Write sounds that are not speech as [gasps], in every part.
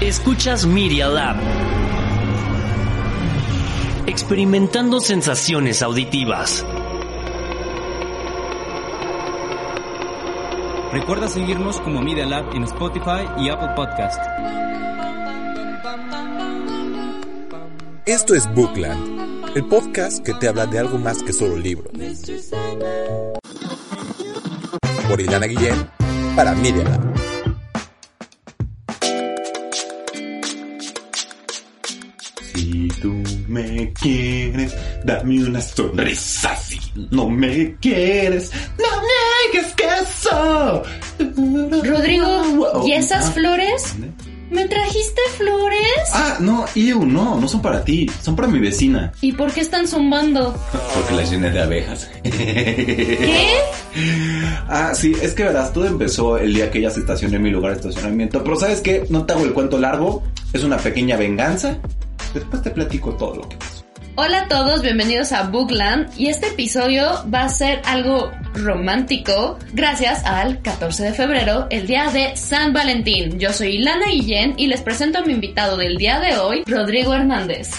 Escuchas Media Lab. Experimentando sensaciones auditivas. Recuerda seguirnos como Media Lab en Spotify y Apple Podcast. Esto es Bookland, el podcast que te habla de algo más que solo libros. Por Ilana Guillén, para Media Lab. Me quieres, dame una sonrisa. Si no me quieres, no me que eso. Rodrigo, ¿y esas Ah, flores? ¿Me trajiste flores? Ah, no, Iu, no, no son para ti, son para mi vecina. ¿Y por qué están zumbando? Porque las llené de abejas. ¿Qué? Ah, sí, es que verás, todo empezó el día que ella se estacionó en mi lugar de estacionamiento. Pero ¿sabes qué? No te hago el cuento largo, es una pequeña venganza. Después te platico todo lo que pasó. Hola a todos, bienvenidos a Bookland y este episodio va a ser algo romántico gracias al 14 de febrero, el día de San Valentín. Yo soy Ilana Guillén y les presento a mi invitado del día de hoy, Rodrigo Hernández.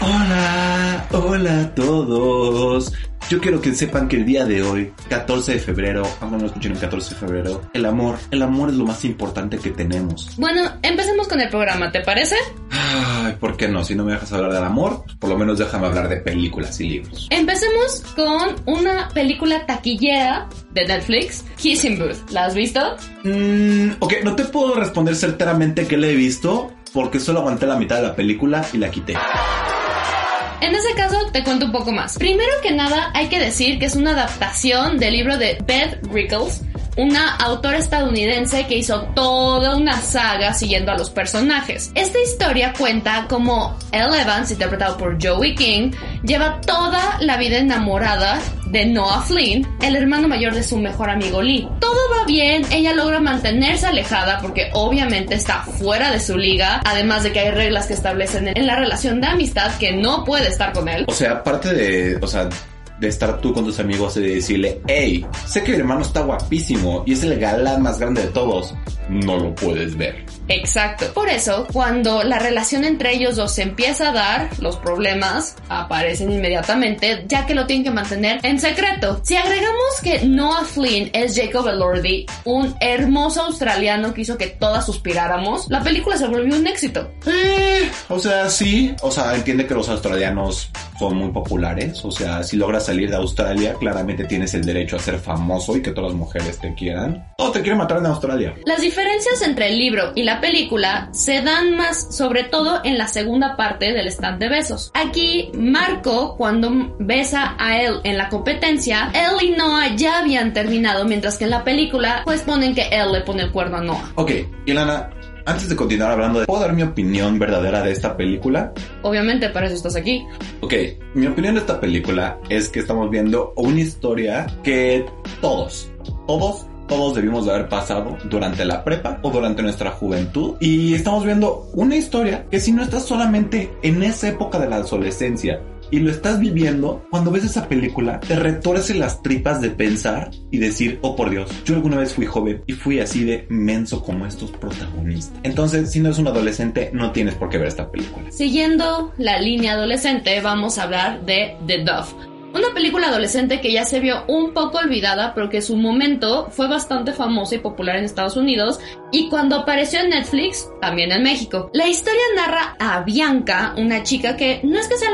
Hola, hola a todos. Yo quiero que sepan que el día de hoy, 14 de febrero, aunque no lo escuchen el 14 de febrero, el amor, el amor es lo más importante que tenemos. Bueno, empecemos con el programa, ¿te parece? Ay, ¿por qué no? Si no me dejas hablar del amor, pues por lo menos déjame hablar de películas y libros. Empecemos con una película taquillera de Netflix, Kissing Booth. ¿La has visto? Mm, ok, no te puedo responder certeramente que la he visto, porque solo aguanté la mitad de la película y la quité. En ese caso, te cuento un poco más. Primero que nada, hay que decir que es una adaptación del libro de Beth Rickles, una autora estadounidense que hizo toda una saga siguiendo a los personajes. Esta historia cuenta cómo Elle Evans, interpretado por Joey King, lleva toda la vida enamorada de Noah Flynn, el hermano mayor de su mejor amigo Lee. Todo va bien, ella logra mantenerse alejada porque obviamente está fuera de su liga, además de que hay reglas que establecen en la relación de amistad que no puede estar con él. O sea, aparte de, o sea, de estar tú con tus amigos y de decirle, hey, sé que mi hermano está guapísimo y es el galán más grande de todos, no lo puedes ver. Exacto. Por eso, cuando la relación entre ellos dos se empieza a dar, los problemas aparecen inmediatamente, ya que lo tienen que mantener en secreto. Si agregamos que Noah Flynn es Jacob Elordi, un hermoso australiano que hizo que todas suspiráramos, la película se volvió un éxito. Eh, o sea, sí, o sea, entiende que los australianos son muy populares, o sea, si logras salir de Australia, claramente tienes el derecho a ser famoso y que todas las mujeres te quieran. O te quieren matar en Australia. Las diferencias entre el libro y la película se dan más sobre todo en la segunda parte del stand de besos. Aquí Marco cuando besa a él en la competencia, él y Noah ya habían terminado, mientras que en la película pues ponen que él le pone el cuerno a Noah. Ok, Ilana, antes de continuar hablando, de, ¿puedo dar mi opinión verdadera de esta película? Obviamente para eso estás aquí. Ok, mi opinión de esta película es que estamos viendo una historia que todos, todos, todos debimos de haber pasado durante la prepa o durante nuestra juventud. Y estamos viendo una historia que si no estás solamente en esa época de la adolescencia y lo estás viviendo, cuando ves esa película, te retorce las tripas de pensar y decir, oh por Dios, yo alguna vez fui joven y fui así de menso como estos protagonistas. Entonces, si no eres un adolescente, no tienes por qué ver esta película. Siguiendo la línea adolescente, vamos a hablar de The Dove. Una película adolescente que ya se vio un poco olvidada, pero que en su momento fue bastante famosa y popular en Estados Unidos y cuando apareció en Netflix, también en México. La historia narra a Bianca, una chica que no es que sea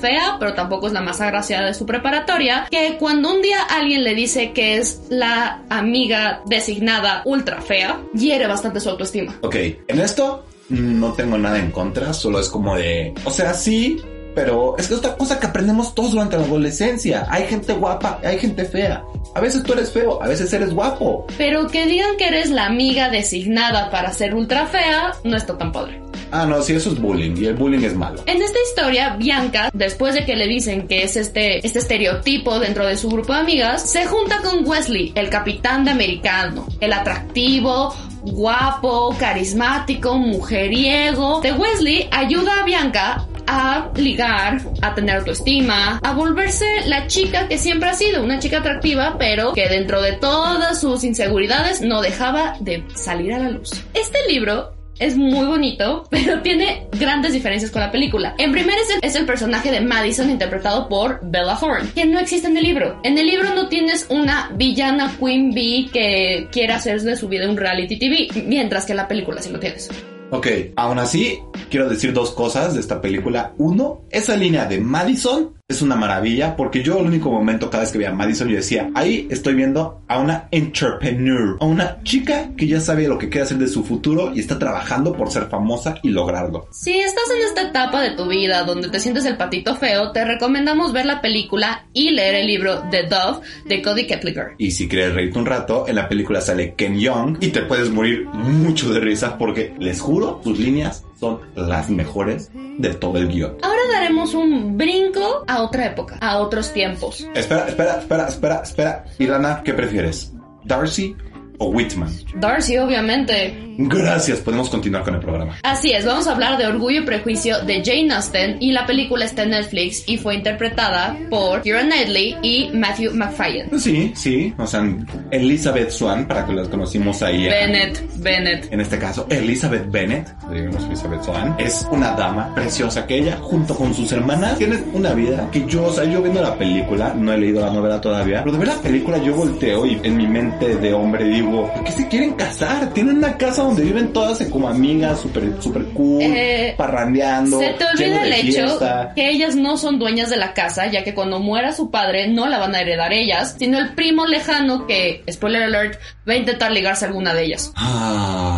fea, pero tampoco es la más agraciada de su preparatoria, que cuando un día alguien le dice que es la amiga designada ultra fea, hiere bastante su autoestima. Ok, en esto no tengo nada en contra, solo es como de, o sea, sí, Pero es que es otra cosa que aprendemos todos durante la adolescencia. Hay gente guapa, hay gente fea. A veces tú eres feo, a veces eres guapo. Pero que digan que eres la amiga designada para ser ultra fea, no está tan padre. Ah, no, sí, eso es bullying y el bullying es malo. En esta historia, Bianca, después de que le dicen que es este, este estereotipo dentro de su grupo de amigas, se junta con Wesley, el capitán de americano, el atractivo, guapo, carismático, mujeriego. De Wesley ayuda a Bianca a ligar, a tener autoestima, a volverse la chica que siempre ha sido, una chica atractiva, pero que dentro de todas sus inseguridades no dejaba de salir a la luz. Este libro es muy bonito, [laughs] pero tiene grandes diferencias con la película. En primer es el, es el, personaje de Madison interpretado por Bella Thorne, que no existe en el libro. En el libro no tienes una villana Queen Bee que quiera hacer de su vida un reality TV, mientras que en la película sí lo tienes. Ok, aún así, quiero decir dos cosas de esta película. Uno, esa línea de Madison es una maravilla porque yo el único momento cada vez que veía a Madison yo decía, ahí estoy viendo a una entrepreneur, a una chica que ya sabe lo que quiere hacer de su futuro y está trabajando por ser famosa y lograrlo. Si estás en esta etapa de tu vida donde te sientes el patito feo, te recomendamos ver la película y leer el libro The Dove de Cody Kepliger. Y si quieres reírte un rato, en la película sale Ken Young y te puedes morir mucho de risa porque les juro, sus líneas son las mejores de todo el guion. Ahora daremos un brinco a otra época, a otros tiempos. Espera, espera, espera, espera, espera. Ilana, ¿qué prefieres? ¿Darcy o Whitman? Darcy, obviamente. Gracias, podemos continuar con el programa. Así es, vamos a hablar de Orgullo y Prejuicio de Jane Austen y la película está en Netflix y fue interpretada por Keira Knightley y Matthew McFadden. Sí, sí, o sea, Elizabeth Swan, para que las conocimos ahí. Bennett, Bennett. En este caso, Elizabeth Bennett, digamos Elizabeth Swan, es una dama preciosa que ella, junto con sus hermanas, tienen una vida que yo, o sea, yo viendo la película, no he leído la novela todavía, pero de ver la película yo volteo y en mi mente de hombre digo, ¿por qué se quieren casar? Tienen una casa donde viven todas como amigas, súper super cool, Eh, parrandeando. Se te olvida el hecho que ellas no son dueñas de la casa, ya que cuando muera su padre no la van a heredar ellas, sino el primo lejano que, spoiler alert, va a intentar ligarse a alguna de ellas. Ah,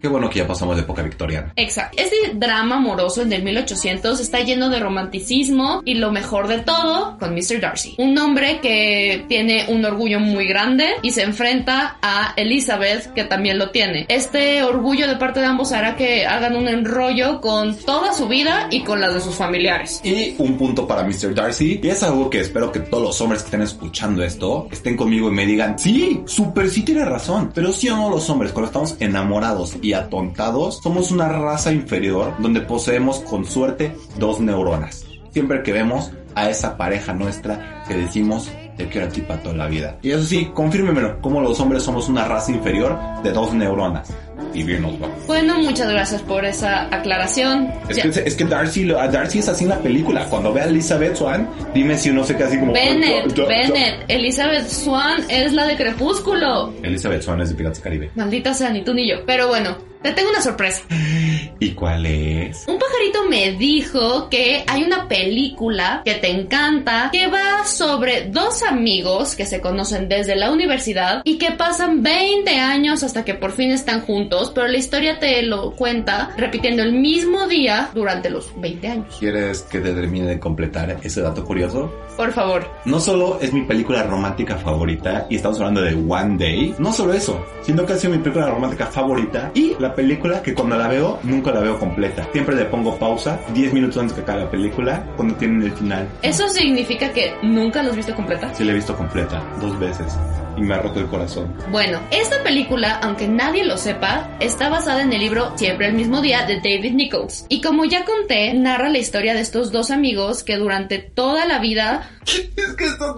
qué bueno que ya pasamos de época victoriana. Exacto. Este drama amoroso en el 1800 está lleno de romanticismo y lo mejor de todo con Mr. Darcy. Un hombre que tiene un orgullo muy grande y se enfrenta a Elizabeth que también lo tiene. Este orgullo de parte de ambos hará que hagan un enrollo con toda su vida y con las de sus familiares. Y un punto para Mr. Darcy, y es algo que espero que todos los hombres que estén escuchando esto estén conmigo y me digan, sí, super sí tiene razón, pero sí o no los hombres cuando estamos enamorados y atontados, somos una raza inferior donde poseemos con suerte dos neuronas. Siempre que vemos a esa pareja nuestra que decimos, te quiero a ti para toda la vida. Y eso sí, confírmemelo, como los hombres somos una raza inferior de dos neuronas. Y bien nos va. Bueno, muchas gracias por esa aclaración. Es que, es que Darcy, lo- a Darcy es así en la película. Cuando ve a Elizabeth Swan, dime si uno se queda así como... Bennett, Bennett, Elizabeth Swan es la de Crepúsculo. Elizabeth Swan es de Piratas del Caribe. Maldita sea, ni tú ni yo. Pero bueno, te tengo una sorpresa. [gasps] ¿Y cuál es? Un pajarito me dijo que hay una película que te encanta que va sobre dos amigos que se conocen desde la universidad y que pasan 20 años hasta que por fin están juntos, pero la historia te lo cuenta repitiendo el mismo día durante los 20 años. ¿Quieres que te termine de completar ese dato curioso? Por favor. No solo es mi película romántica favorita y estamos hablando de One Day, no solo eso, sino que ha sido mi película romántica favorita y la película que cuando la veo nunca la veo completa. Siempre le pongo pausa 10 minutos antes que acabe la película cuando tienen el final. ¿Eso significa que nunca los has visto completa? Sí la he visto completa dos veces y me ha roto el corazón. Bueno, esta película, aunque nadie lo sepa, está basada en el libro Siempre el mismo día de David Nichols. Y como ya conté, narra la historia de estos dos amigos que durante toda la vida [laughs] Es que son,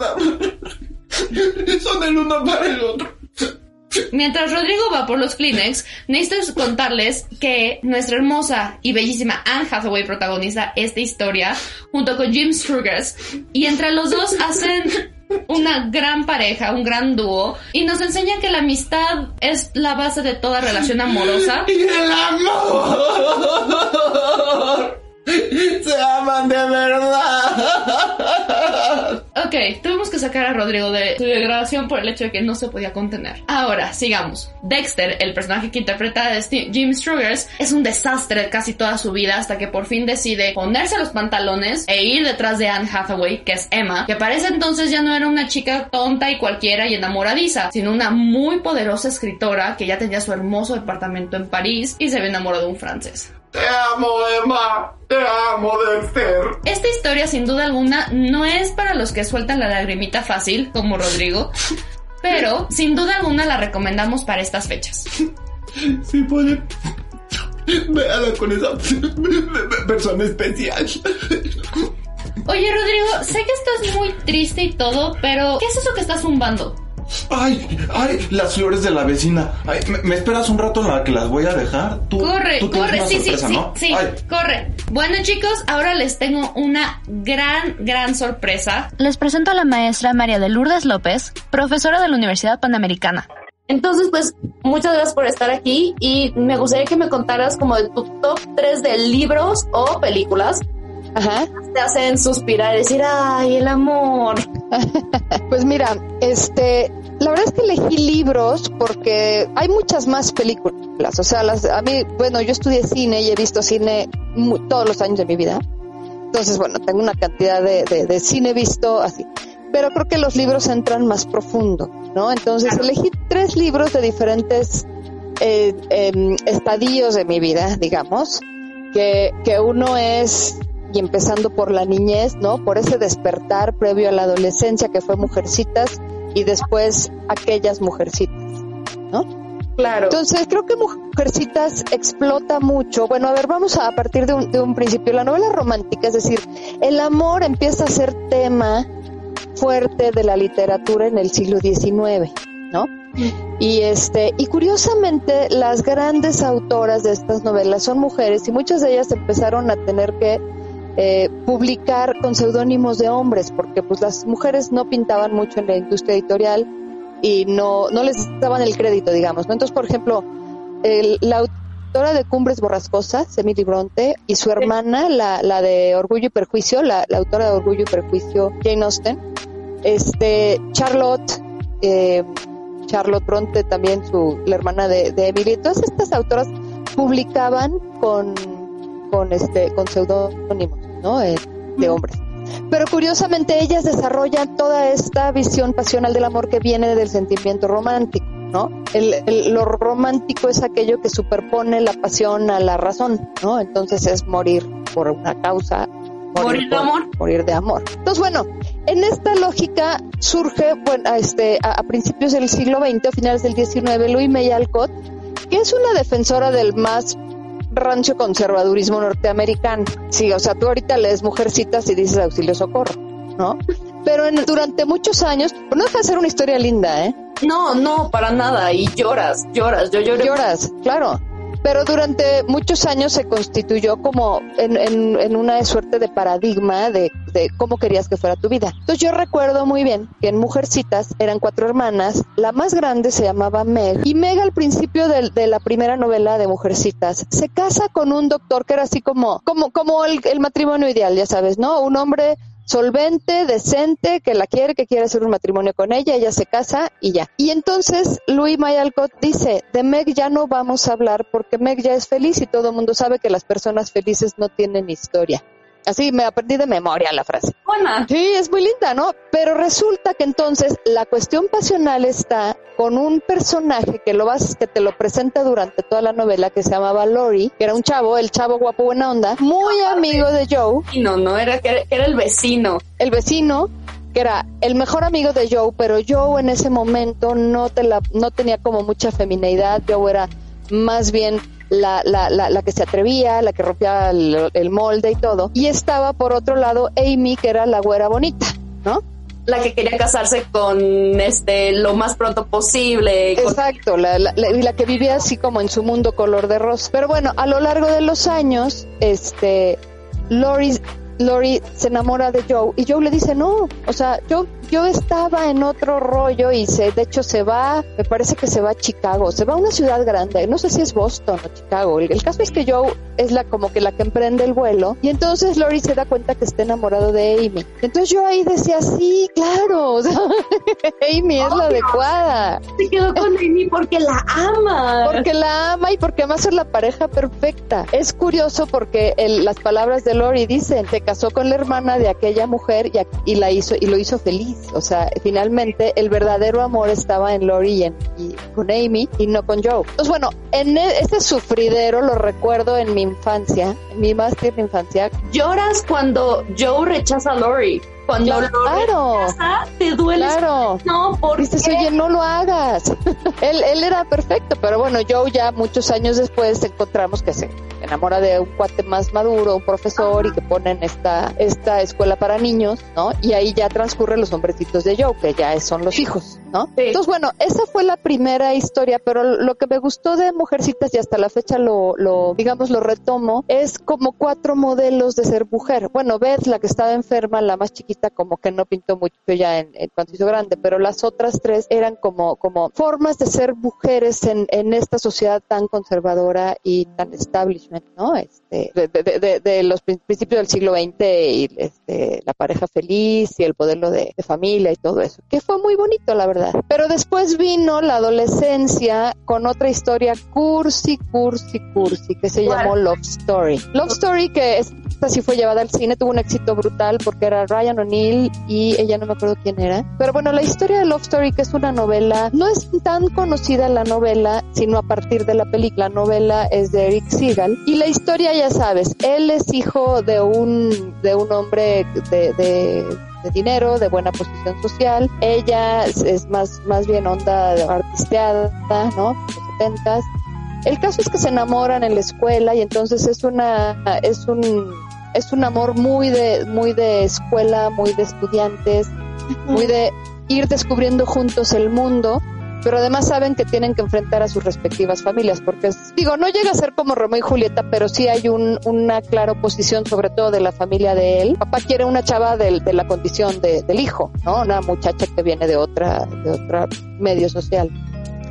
son el uno para el otro. Mientras Rodrigo va por los Kleenex, necesito contarles que nuestra hermosa y bellísima Anne Hathaway protagoniza esta historia junto con Jim Struggers y entre los dos hacen una gran pareja, un gran dúo y nos enseña que la amistad es la base de toda relación amorosa. [laughs] Y el amor. Se aman de verdad. Ok, tuvimos que sacar a Rodrigo de su grabación por el hecho de que no se podía contener. Ahora, sigamos. Dexter, el personaje que interpreta a Jim Strugers, es un desastre casi toda su vida hasta que por fin decide ponerse los pantalones e ir detrás de Anne Hathaway, que es Emma, que para ese entonces ya no era una chica tonta y cualquiera y enamoradiza, sino una muy poderosa escritora que ya tenía su hermoso departamento en París y se había enamorado de un francés. Te amo, Emma. Te amo, Dexter. Esta historia, sin duda alguna, no es para los que sueltan la lagrimita fácil, como Rodrigo, pero sin duda alguna la recomendamos para estas fechas. Sí, puede. Véala con esa persona especial. Oye, Rodrigo, sé que estás muy triste y todo, pero ¿qué es eso que estás zumbando? Ay, ay, las flores de la vecina. Ay, ¿me, me esperas un rato en la que las voy a dejar? Tú, Corre, tú tienes corre, una sí, sorpresa, sí, ¿no? sí, sí, Ay, corre. Bueno, chicos, ahora les tengo una gran, gran sorpresa. Les presento a la maestra María de Lourdes López, profesora de la Universidad Panamericana. Entonces, pues, muchas gracias por estar aquí y me gustaría que me contaras como de tu top 3 de libros o películas Ajá. te hacen suspirar y decir, ay, el amor. [laughs] Pues mira, este, la verdad es que elegí libros porque hay muchas más películas. O sea, las, a mí, bueno, yo estudié cine y he visto cine mu- todos los años de mi vida. Entonces, bueno, tengo una cantidad de, de- de cine visto así. Pero creo que los libros entran más profundo, ¿no? Entonces, elegí tres libros de diferentes eh, em, estadios de mi vida, digamos, que, que uno es, y empezando por la niñez, ¿no? Por ese despertar previo a la adolescencia que fue Mujercitas y después aquellas Mujercitas, ¿no? Claro. Entonces creo que Mujercitas explota mucho. Bueno, a ver, vamos a, a partir de un, de un principio. La novela romántica, es decir, el amor empieza a ser tema fuerte de la literatura en el siglo XIX, ¿no? Y este, y curiosamente las grandes autoras de estas novelas son mujeres y muchas de ellas empezaron a tener que eh, publicar con seudónimos de hombres, porque pues las mujeres no pintaban mucho en la industria editorial y no, no les daban el crédito, digamos, ¿no? Entonces, por ejemplo, el- la autora de Cumbres Borrascosas, Emily Bronte, y su hermana, la, la de Orgullo y Perjuicio, la, la autora de Orgullo y Perjuicio, Jane Austen, este, Charlotte, eh, Charlotte Bronte también, su, la hermana de, de Emily, todas estas autoras publicaban con, con este, con seudónimos, ¿no? Eh, de hombres. Pero curiosamente ellas desarrollan toda esta visión pasional del amor que viene del sentimiento romántico, ¿no? El, el- lo romántico es aquello que superpone la pasión a la razón, ¿no? Entonces es morir por una causa. Morir de por- amor. Morir de amor. Entonces, bueno, en esta lógica surge, bueno, a este, a, a principios del siglo XX, a finales del XIX, Louis May Alcott, que es una defensora del más rancio conservadurismo norteamericano. Sí, o sea, tú ahorita lees Mujercitas y dices auxilio socorro, ¿no? Pero en- durante muchos años, pues no deja de ser una historia linda, ¿eh? No, no, para nada. Y lloras, lloras. Yo lloré. Lloras, claro. Pero durante muchos años se constituyó como en, en- en una suerte de paradigma de, de cómo querías que fuera tu vida. Entonces yo recuerdo muy bien que en Mujercitas eran cuatro hermanas, la más grande se llamaba Meg, y Meg al principio del- de, la primera novela de Mujercitas se casa con un doctor que era así como, como, como el, el matrimonio ideal, ya sabes, ¿no? Un hombre solvente, decente, que la quiere, que quiere hacer un matrimonio con ella, ella se casa y ya. Y entonces Louis May Alcott dice, de Meg ya no vamos a hablar porque Meg ya es feliz y todo el mundo sabe que las personas felices no tienen historia. Así me aprendí de memoria la frase. Buena. Sí, es muy linda, ¿no? Pero resulta que entonces la cuestión pasional está con un personaje que lo vas, que te lo presenta durante toda la novela que se llamaba Lori, que era un chavo, el chavo guapo buena onda, muy amigo de Joe, no, no, era que era, era el vecino. el vecino, que era el mejor amigo de Joe, pero Joe en ese momento no te la, no tenía como mucha femineidad, Joe era más bien la, la, la, la que se atrevía, la que rompía el, el molde y todo. Y estaba por otro lado Amy, que era la güera bonita, ¿no? La que quería casarse con este lo más pronto posible. Exacto, la, la, la- y la que vivía así como en su mundo color de rosa. Pero bueno, a lo largo de los años, este, Lori Lori se enamora de Joe y Joe le dice no, o sea, yo yo estaba en otro rollo y se, de hecho se va, me parece que se va a Chicago, se va a una ciudad grande, no sé si es Boston o Chicago. El, el caso es que Joe es la como que la que emprende el vuelo y entonces Lori se da cuenta que está enamorado de Amy. Entonces yo ahí decía, sí, claro, [laughs] o sea, Amy es la adecuada. Se quedó con Amy porque la ama. Porque la ama y porque además es la pareja perfecta. Es curioso porque el- las palabras de Lori dicen, se casó con la hermana de aquella mujer y, y la hizo y lo hizo feliz. O sea, finalmente el verdadero amor estaba en Lori y, con Amy y no con Joe. Entonces, bueno, en e- este sufridero lo recuerdo en mi infancia, en mi más tierna infancia. Lloras cuando Joe rechaza a Lori. Cuando Claro. Lori rechaza, te duele. Claro. No, porque Dices, oye, no lo hagas. [laughs] él, él era perfecto, pero bueno, Joe ya muchos años después encontramos que se enamora de un cuate más maduro, un profesor, y que ponen esta, esta escuela para niños, ¿no? Y ahí ya transcurren los hombrecitos de Joe, que ya son los hijos, ¿no? Entonces, bueno, esa fue la primera historia, pero lo que me gustó de Mujercitas y hasta la fecha lo, lo digamos, lo retomo, es como cuatro modelos de ser mujer. Bueno, Beth, la que estaba enferma, la más chiquita, como que no pintó mucho ya en, en cuanto hizo grande, pero las otras tres eran como, como formas de ser mujeres en, en esta sociedad tan conservadora y tan establishment, ¿no? Este, de, de- de- de los prin- principios del siglo XX y este, la pareja feliz y el modelo de, de familia y todo eso, que fue muy bonito, la verdad. Pero después vino la adolescencia con otra historia cursi, cursi, cursi, que se llamó Love Story. Love Story que es esta fue llevada al cine, tuvo un éxito brutal porque era Ryan O'Neill y ella no me acuerdo quién era. Pero bueno, la historia de Love Story, que es una novela, no es tan conocida la novela, sino a partir de la película. La novela es de Eric Segal. Y la historia, ya sabes, él es hijo de un, de un hombre de, de de dinero, de buena posición social. Ella es, más, más bien onda artisteada, ¿no? Los setentas. El caso es que se enamoran en la escuela y entonces es una, es un, es un amor muy de, muy de escuela, muy de estudiantes, muy de ir descubriendo juntos el mundo, pero además saben que tienen que enfrentar a sus respectivas familias, porque es- digo, no llega a ser como Romeo y Julieta, pero sí hay un, una clara oposición, sobre todo de la familia de él. Papá quiere una chava de, la condición de- del hijo, ¿no? Una muchacha que viene de otra, de otra medio social.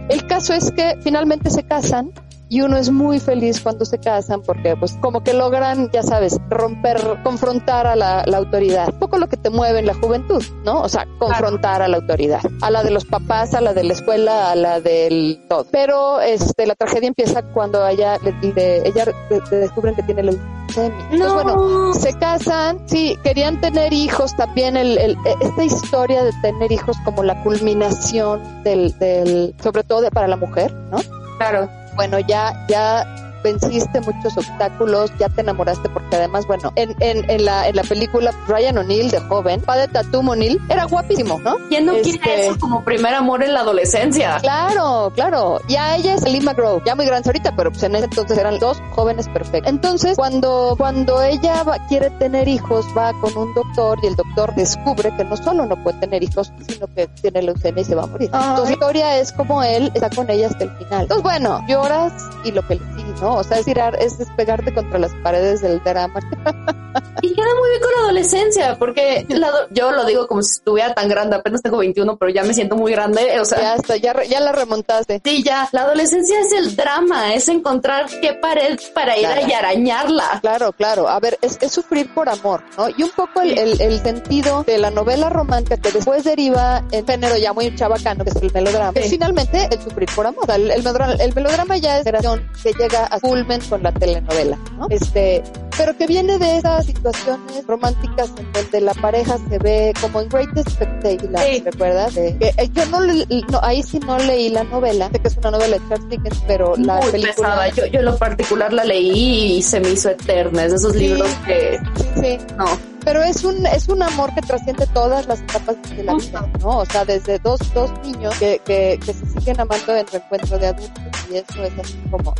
El caso es que finalmente se casan y uno es muy feliz cuando se casan porque pues como que logran, ya sabes, romper, confrontar a la, la autoridad. Un poco lo que te mueve en la juventud, ¿no? O sea, confrontar a la autoridad. A la de los papás, a la de la escuela, a la del todo. Pero este, la tragedia empieza cuando ella, le, le- ella le- descubren que tiene leucemia. Entonces, bueno, se casan, sí, querían tener hijos también, el, el- esta historia de tener hijos como la culminación del, del sobre todo de, para la mujer, ¿no? Claro. Bueno, ya, ya venciste muchos obstáculos, ya te enamoraste, porque además, bueno, en, en, en la, en la película Ryan O'Neill de joven, padre Tatum O'Neill, era guapísimo, ¿no? ¿Quién no quiere Este, eso como primer amor en la adolescencia? Claro, claro. Y a ella es Lee McGraw, ya muy grande ahorita, pero pues en ese entonces eran dos jóvenes perfectos. Entonces, cuando, cuando ella va- quiere tener hijos, va con un doctor y el doctor descubre que no solo no puede tener hijos, sino que tiene leucemia y se va a morir. Entonces, la historia es como él está con ella hasta el final. Entonces, bueno, lloras y lo que le sigue, ¿no? O sea, es tirar, es despegarte contra las paredes del drama. [laughs] Y queda muy bien con la adolescencia, porque la yo lo digo como si estuviera tan grande, apenas tengo 21, pero ya me siento muy grande, o sea... Ya está, ya, re- ya la remontaste. Sí, ya, la adolescencia es el drama, es encontrar qué pared para ir Claro. a y arañarla. Claro, claro. A ver, es, es sufrir por amor, ¿no? Y un poco el, el- el sentido de la novela romántica que después deriva en género ya muy chabacano, que es el melodrama. Es finalmente el sufrir por amor. O sea, el, el melodrama, el melodrama ya es generación que llega a culmen con la telenovela, ¿no? Este, pero que viene de esas situaciones románticas en donde la pareja se ve como en Great Expectations, Sí. ¿recuerdas? De- que, eh, yo no, le- no, ahí sí no leí la novela, sé que es una novela de Charles Dickens, pero la muy película... pesada. Yo, yo en lo particular la leí y se me hizo eterna. Es de esos Sí. libros que Sí, sí. no. Pero es un, es un amor que trasciende todas las etapas de la vida, ¿no? O sea, desde dos, dos niños que, que, que se siguen amando en reencuentro de adultos y eso es así como,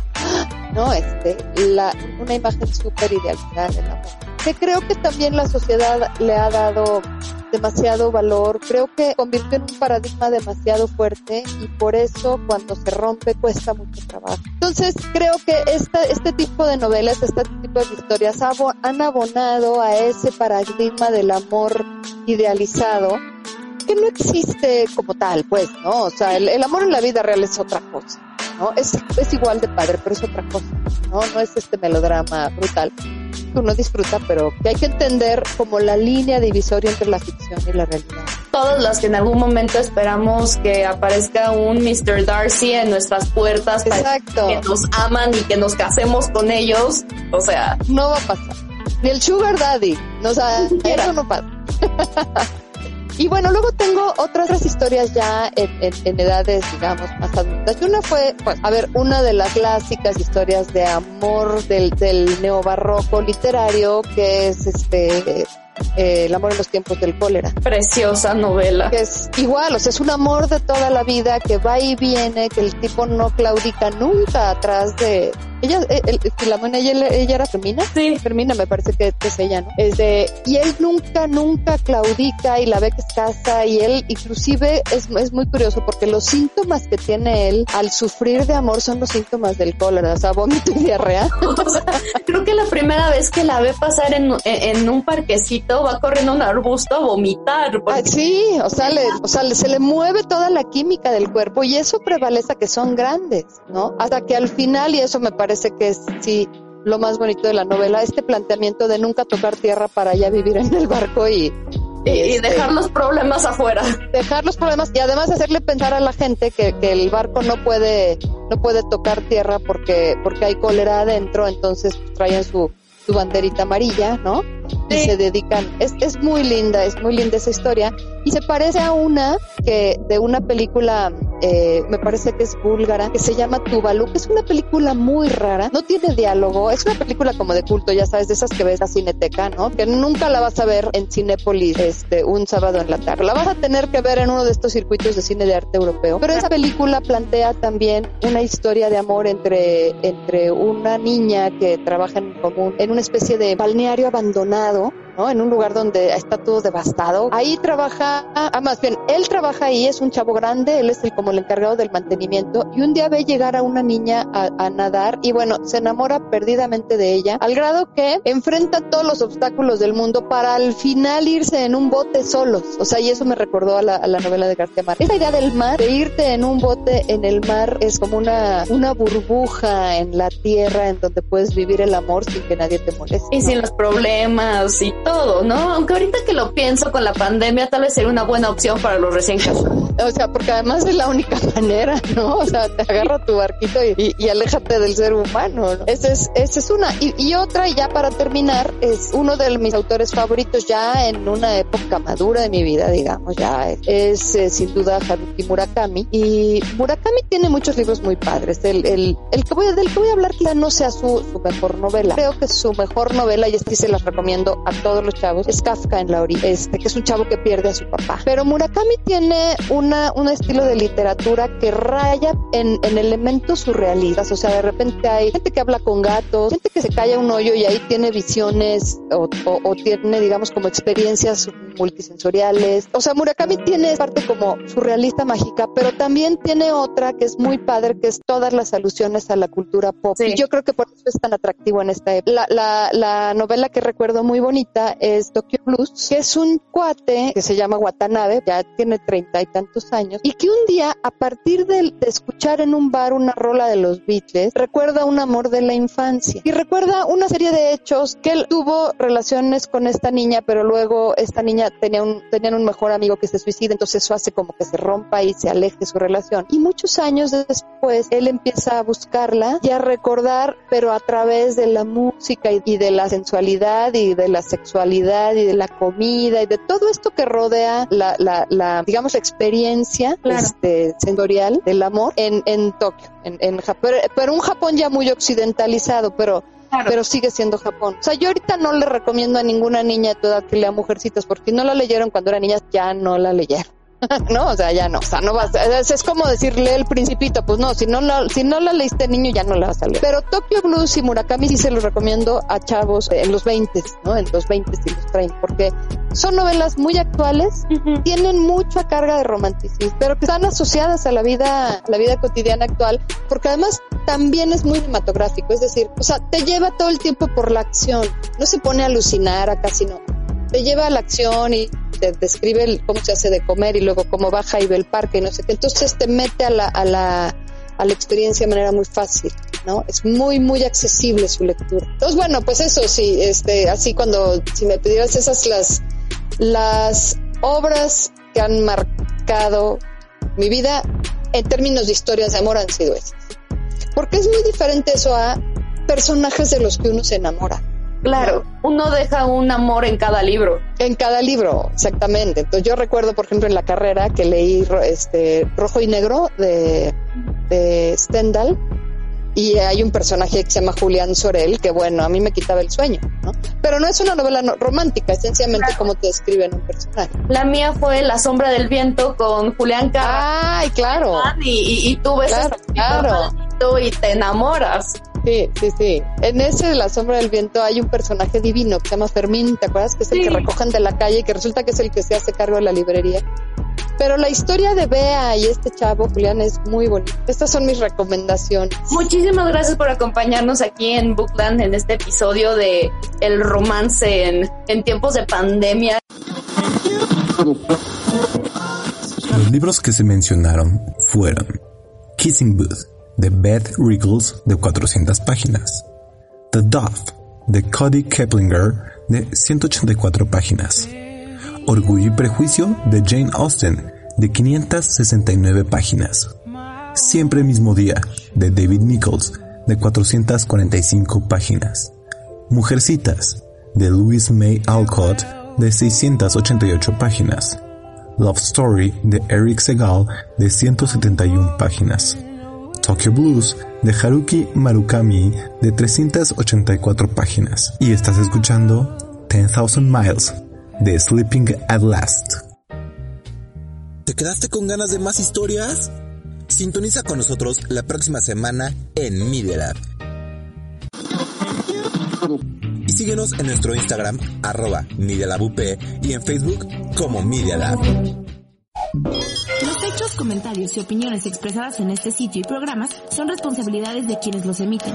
¿no? Este, la, una imagen súper idealizada del amor. Que creo que también la sociedad le ha dado demasiado valor, creo que convirtió en un paradigma demasiado fuerte y por eso cuando se rompe cuesta mucho trabajo. Entonces creo que esta, este tipo de novelas, este tipo de historias han abonado a ese paradigma del amor idealizado que no existe como tal, pues, ¿no? O sea, el, el amor en la vida real es otra cosa. ¿no? Es, es igual de padre, pero es otra cosa, ¿no? No es este melodrama brutal que uno disfruta, pero que hay que entender como la línea divisoria entre la ficción y la realidad. Todos los que en algún momento esperamos que aparezca un Mr. Darcy en nuestras puertas Exacto. que nos aman y que nos casemos con ellos, o sea... No va a pasar. Ni el Sugar Daddy, no, o sea, eso no pasa. [laughs] Y bueno, luego tengo otras historias ya en, en, en, edades, digamos, más adultas. Y una fue, pues, a ver, una de las clásicas historias de amor del, del neobarroco literario, que es este eh, El amor en los tiempos del cólera. Preciosa novela. Que es igual, o sea, es un amor de toda la vida que va y viene, que el tipo no claudica nunca atrás de... Ella, eh, el, el, ella, ella era Fermina. Sí. Fermina me parece que es ella, ¿no? Es de, y él nunca, nunca claudica y la ve que es casa y él inclusive es, es muy curioso porque los síntomas que tiene él al sufrir de amor son los síntomas del cólera, o sea, vómito y diarrea. [laughs] O sea, creo que la primera vez que la ve pasar en, en, en un parquecito va corriendo un arbusto a vomitar. Porque... Ah, sí, o sea, le, o sea, le, se le mueve toda la química del cuerpo y eso prevalece que son grandes, ¿no? Hasta que al final, y eso me parece que es sí lo más bonito de la novela, este planteamiento de nunca tocar tierra para ya vivir en el barco y, y, y este, dejar los problemas afuera. Dejar los problemas y además hacerle pensar a la gente que, que el barco no puede, no puede tocar tierra porque, porque hay cólera adentro, entonces traen su, su banderita amarilla, ¿no? Y se dedican, es, es muy linda, es muy linda esa historia. Y se parece a una que, de una película, eh, me parece que es búlgara, que se llama Tuvalu, que es una película muy rara, no tiene diálogo, es una película como de culto, ya sabes, de esas que ves a Cineteca, ¿no? Que nunca la vas a ver en Cinépolis, este, un sábado en la tarde. La vas a tener que ver en uno de estos circuitos de cine de arte europeo. Pero esa película plantea también una historia de amor entre, entre una niña que trabaja en común en una especie de balneario abandonado ¿no? En un lugar donde está todo devastado. Ahí trabaja, ah, más bien, él trabaja ahí, es un chavo grande, él es el, como el encargado del mantenimiento y un día ve llegar a una niña a, a, nadar y bueno, se enamora perdidamente de ella, al grado que enfrenta todos los obstáculos del mundo para al final irse en un bote solos. O sea, y eso me recordó a la, a la novela de García Márquez. Esa idea del mar, de irte en un bote en el mar es como una, una burbuja en la tierra en donde puedes vivir el amor sin que nadie te moleste. Y sin los problemas y todo, ¿no? Aunque ahorita que lo pienso con la pandemia, tal vez sería una buena opción para los recién casados. O sea, porque además es la única [laughs] manera, ¿no? O sea, te agarra tu barquito y, aléjate del ser humano, ¿no? Esa es, esa es una. Y, y, otra, ya para terminar, es uno de mis autores favoritos ya en una época madura de mi vida, digamos, ya es, es eh, sin duda Haruki Murakami. Y Murakami tiene muchos libros muy padres. El, el, el que voy, del que voy a hablar quizá no sea su, su mejor novela. Creo que su mejor novela, y este se las recomiendo a todos los chavos, es Kafka en la orilla, este, que es un chavo que pierde a su papá. Pero Murakami tiene una, un estilo de literatura que raya en, en elementos surrealistas. O sea, de repente hay gente que habla con gatos, gente que se calla un hoyo y ahí tiene visiones o, o tiene, digamos, como experiencias multisensoriales. O sea, Murakami tiene parte como surrealista mágica, pero también tiene otra que es muy padre, que es todas las alusiones a la cultura pop. Sí. Y yo creo que por eso es tan atractivo en esta época. La, la, la novela que recuerdo muy bonita es Tokyo Blues, que es un cuate que se llama Watanabe, ya tiene treinta y tantos años, y que un día, a partir de, de, escuchar en un bar una rola de los Beatles, recuerda un amor de la infancia y recuerda una serie de hechos que él tuvo relaciones con esta niña, pero luego esta niña tenía un, tenían un mejor amigo que se suicida, entonces eso hace como que se rompa y se aleje su relación. Y muchos años después, él empieza a buscarla y a recordar, pero a través de la música y, y de la sensualidad y de la sexualidad y de la comida y de todo esto que rodea la, la, la digamos, experiencia claro. este, sensorial del amor en, en Tokio, en, en Japón, pero un Japón ya muy occidentalizado, pero. Pero sigue siendo Japón. O sea, yo ahorita no le recomiendo a ninguna niña de toda edad que lea Mujercitas, porque no la leyeron cuando era niña, ya no la leyeron. [laughs] no, o sea, ya no, o sea, no vas, es, es como decirle el principito, pues no, si no la, si no la leíste niño ya no la vas a leer. Pero Tokyo Blues y Murakami sí se los recomiendo a chavos en los 20, ¿no? En los 20 y los 30, porque son novelas muy actuales, tienen mucha carga de romanticismo, pero que están asociadas a la vida, a la vida cotidiana actual, porque además también es muy cinematográfico, es decir, o sea, te lleva todo el tiempo por la acción, no se pone a alucinar a casi no, te lleva a la acción y te describe cómo se hace de comer y luego cómo baja y ve el parque y no sé qué, entonces te mete a la, a la, a la experiencia de manera muy fácil, ¿no? Es muy, muy accesible su lectura. Entonces, bueno, pues eso sí, este, así cuando, si me pidieras esas las, las obras que han marcado mi vida en términos de historias de amor han sido esas. Porque es muy diferente eso a personajes de los que uno se enamora. Claro, uno deja un amor en cada libro. En cada libro, exactamente. Entonces yo recuerdo, por ejemplo, en la carrera que leí este Rojo y Negro de, de Stendhal y hay un personaje que se llama Julián Sorel que bueno, a mí me quitaba el sueño, ¿no? Pero no es una novela no- romántica, es sencillamente como te describen un personaje. La mía fue La sombra del viento con Julián Carr. Ay, claro. Y, y, y tú ves Claro, claro. y te enamoras. Sí, sí, sí. En ese de La Sombra del Viento hay un personaje divino que se llama Fermín, ¿te acuerdas? Que es el Sí. que recogen de la calle y que resulta que es el que se hace cargo de la librería. Pero la historia de Bea y este chavo, Julián, es muy bonita. Estas son mis recomendaciones. Muchísimas gracias por acompañarnos aquí en Bookland en este episodio de el romance en, en tiempos de pandemia. Los libros que se mencionaron fueron Kissing Booth de Beth Riggles de 400 páginas, The Dove de Cody Keplinger de 184 páginas, Orgullo y Prejuicio de Jane Austen de 569 páginas, Siempre mismo día de David Nichols de 445 páginas, Mujercitas de Louise May Alcott de 688 páginas, Love Story de Eric Segal de 171 páginas. Tokyo Blues de Haruki Marukami de 384 páginas. Y estás escuchando 10,000 Miles de Sleeping at Last. ¿Te quedaste con ganas de más historias? Sintoniza con nosotros la próxima semana en Media Lab. Y síguenos en nuestro Instagram, arroba Media Lab UP, y en Facebook como Media Lab. Los hechos, comentarios y opiniones expresadas en este sitio y programas son responsabilidades de quienes los emiten.